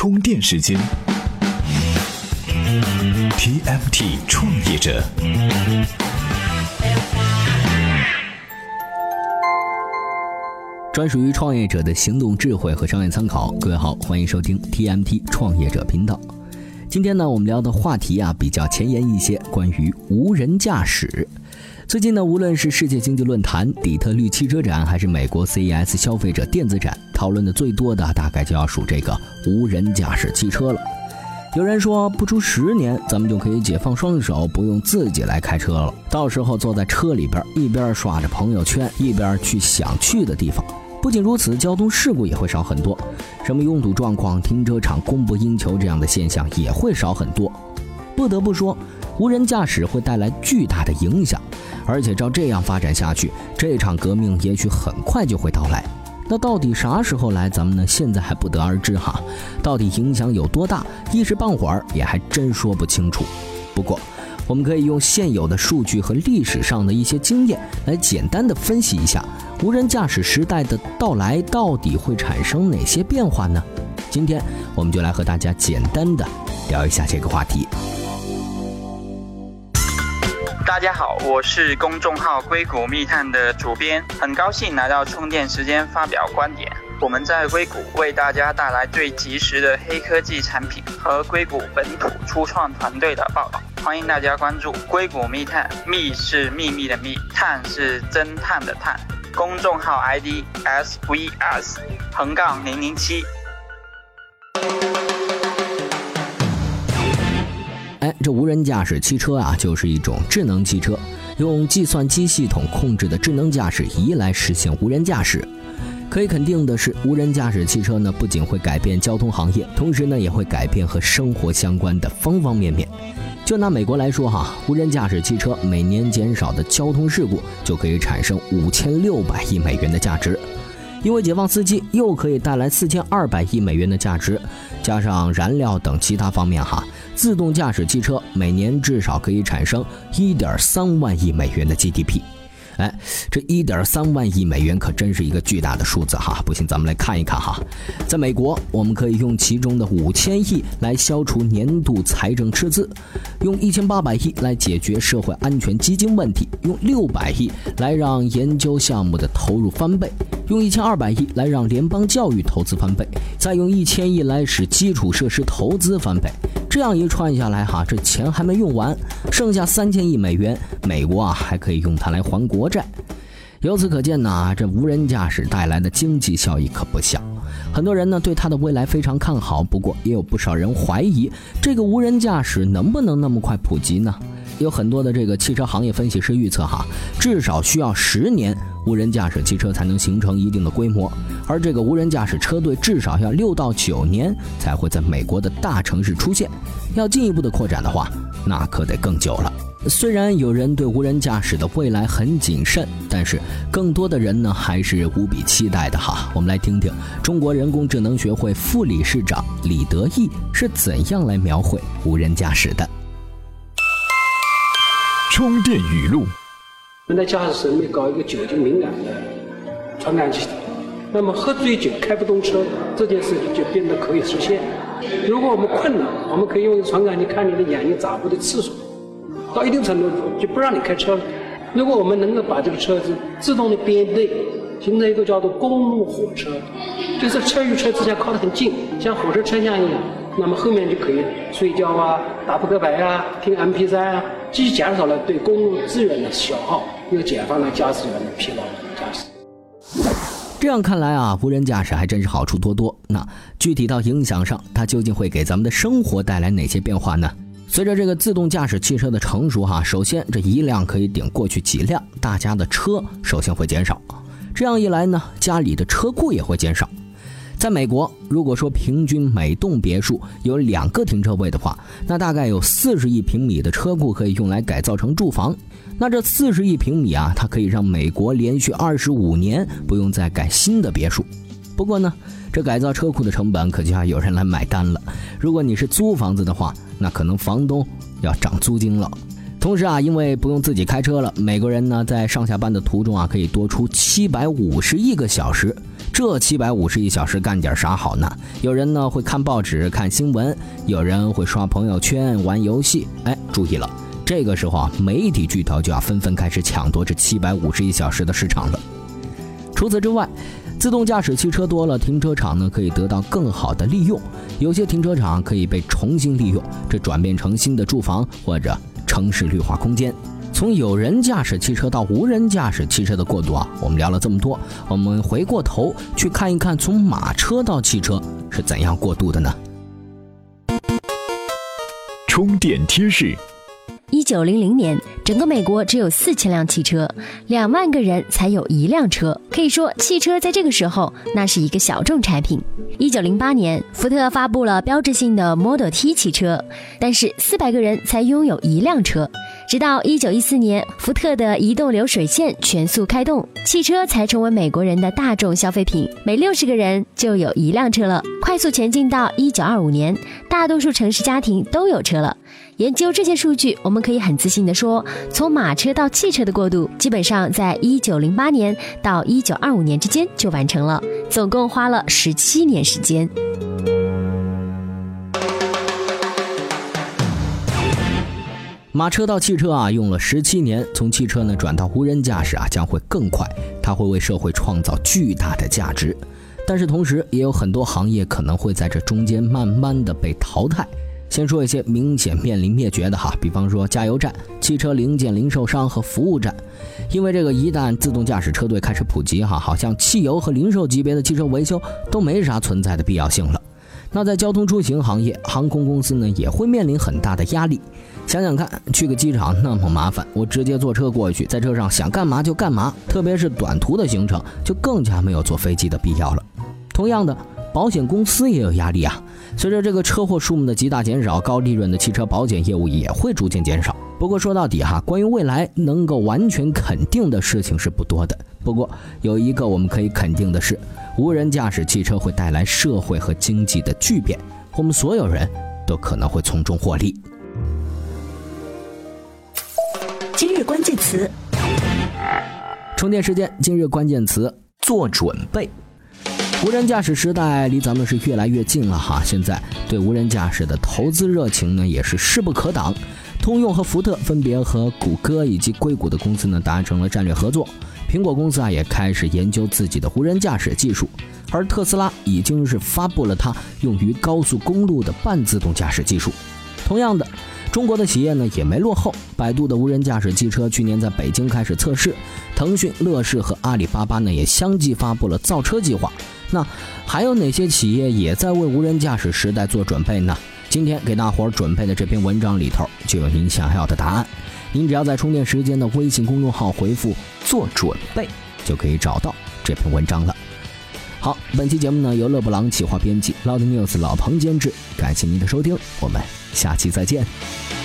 充电时间，TMT 创业者。专属于创业者的行动智慧和商业参考。各位好，欢迎收听 TMT 创业者频道。今天呢，我们聊的话题啊比较前沿一些，关于无人驾驶。最近呢，无论是世界经济论坛、底特律汽车展，还是美国 CES 消费者电子展，讨论的最多的大概就要数这个无人驾驶汽车了。有人说，不出十年，咱们就可以解放双手，不用自己来开车了。到时候坐在车里边，一边刷着朋友圈，一边去想去的地方。不仅如此，交通事故也会少很多，什么拥堵状况、停车场供不应求这样的现象也会少很多。不得不说，无人驾驶会带来巨大的影响，而且照这样发展下去，这场革命也许很快就会到来。那到底啥时候来，咱们呢现在还不得而知哈。到底影响有多大，一时半会儿也还真说不清楚。不过，我们可以用现有的数据和历史上的一些经验来简单的分析一下。无人驾驶时代的到来到底会产生哪些变化呢？今天我们就来和大家简单的聊一下这个话题。大家好，我是公众号硅谷密探的主编，很高兴来到充电时间发表观点。我们在硅谷为大家带来最及时的黑科技产品和硅谷本土初创团队的报道，欢迎大家关注硅谷密探，密是秘密的密，探是侦探的探。公众号 ID SVS 横杠零零七。无人驾驶汽车啊，就是一种智能汽车，用计算机系统控制的智能驾驶仪来实现无人驾驶。可以肯定的是，无人驾驶汽车呢，不仅会改变交通行业，同时呢，也会改变和生活相关的方方面面。就拿美国来说哈，无人驾驶汽车每年减少的交通事故就可以产生五千六百亿美元的价值，因为解放司机又可以带来四千二百亿美元的价值，加上燃料等其他方面哈，自动驾驶汽车每年至少可以产生一点三万亿美元的 GDP。哎，这一点三万亿美元可真是一个巨大的数字哈！不信，咱们来看一看哈。在美国，我们可以用其中的五千亿来消除年度财政赤字，用一千八百亿来解决社会安全基金问题，用六百亿来让研究项目的投入翻倍，用一千二百亿来让联邦教育投资翻倍，再用一千亿来使基础设施投资翻倍。这样一串下来，哈，这钱还没用完，剩下三千亿美元，美国啊还可以用它来还国债。由此可见呢，这无人驾驶带来的经济效益可不小。很多人呢对它的未来非常看好，不过也有不少人怀疑，这个无人驾驶能不能那么快普及呢？有很多的这个汽车行业分析师预测，哈，至少需要十年。无人驾驶汽车才能形成一定的规模，而这个无人驾驶车队至少要六到九年才会在美国的大城市出现。要进一步的扩展的话，那可得更久了。虽然有人对无人驾驶的未来很谨慎，但是更多的人呢还是无比期待的哈。我们来听听中国人工智能学会副理事长李德义是怎样来描绘无人驾驶的。充电语录。我们在驾驶室里面搞一个酒精敏感的传感器，那么喝醉酒开不动车这件事情就变得可以实现。如果我们困了，我们可以用传感器看你的眼睛眨巴的次数，到一定程度就不让你开车了。如果我们能够把这个车子自动的编队，形成一个叫做公路火车，就是车与车之间靠得很近，像火车车厢一样，那么后面就可以睡觉啊、打扑克牌啊、听 MP3 啊，既减少了对公路资源的消耗。又解放了驾驶员的疲劳驾驶。这样看来啊，无人驾驶还真是好处多多。那具体到影响上，它究竟会给咱们的生活带来哪些变化呢？随着这个自动驾驶汽车的成熟，哈，首先这一辆可以顶过去几辆，大家的车首先会减少。这样一来呢，家里的车库也会减少。在美国，如果说平均每栋别墅有两个停车位的话，那大概有四十亿平米的车库可以用来改造成住房。那这四十亿平米啊，它可以让美国连续二十五年不用再盖新的别墅。不过呢，这改造车库的成本可就要有人来买单了。如果你是租房子的话，那可能房东要涨租金了。同时啊，因为不用自己开车了，美国人呢在上下班的途中啊，可以多出七百五十亿个小时。这七百五十亿小时干点啥好呢？有人呢会看报纸、看新闻，有人会刷朋友圈、玩游戏。哎，注意了，这个时候啊，媒体巨头就要纷纷开始抢夺这七百五十亿小时的市场了。除此之外，自动驾驶汽车多了，停车场呢可以得到更好的利用，有些停车场可以被重新利用，这转变成新的住房或者。城市绿化空间，从有人驾驶汽车到无人驾驶汽车的过渡啊，我们聊了这么多，我们回过头去看一看，从马车到汽车是怎样过渡的呢？充电贴士。一九零零年，整个美国只有四千辆汽车，两万个人才有一辆车。可以说，汽车在这个时候那是一个小众产品。一九零八年，福特发布了标志性的 Model T 汽车，但是四百个人才拥有一辆车。直到一九一四年，福特的移动流水线全速开动，汽车才成为美国人的大众消费品，每六十个人就有一辆车了。快速前进到一九二五年，大多数城市家庭都有车了。研究这些数据，我们可以很自信地说，从马车到汽车的过渡，基本上在一九零八年到一九二五年之间就完成了，总共花了十七年时间。马车到汽车啊，用了十七年，从汽车呢转到无人驾驶啊，将会更快，它会为社会创造巨大的价值，但是同时也有很多行业可能会在这中间慢慢的被淘汰。先说一些明显面临灭绝的哈，比方说加油站、汽车零件零售商和服务站，因为这个一旦自动驾驶车队开始普及哈，好像汽油和零售级别的汽车维修都没啥存在的必要性了。那在交通出行行业，航空公司呢也会面临很大的压力。想想看，去个机场那么麻烦，我直接坐车过去，在车上想干嘛就干嘛，特别是短途的行程，就更加没有坐飞机的必要了。同样的。保险公司也有压力啊。随着这个车祸数目的极大减少，高利润的汽车保险业务也会逐渐减少。不过说到底哈，关于未来能够完全肯定的事情是不多的。不过有一个我们可以肯定的是，无人驾驶汽车会带来社会和经济的巨变，我们所有人都可能会从中获利。今日关键词：充电时间。今日关键词：做准备。无人驾驶时代离咱们是越来越近了哈，现在对无人驾驶的投资热情呢也是势不可挡。通用和福特分别和谷歌以及硅谷的公司呢达成了战略合作，苹果公司啊也开始研究自己的无人驾驶技术，而特斯拉已经是发布了它用于高速公路的半自动驾驶技术。同样的。中国的企业呢也没落后，百度的无人驾驶汽车去年在北京开始测试，腾讯、乐视和阿里巴巴呢也相继发布了造车计划。那还有哪些企业也在为无人驾驶时代做准备呢？今天给大伙儿准备的这篇文章里头就有您想要的答案。您只要在充电时间的微信公众号回复“做准备”，就可以找到这篇文章了。好，本期节目呢由勒布朗企划编辑，Loud News 老彭监制，感谢您的收听，我们。下期再见。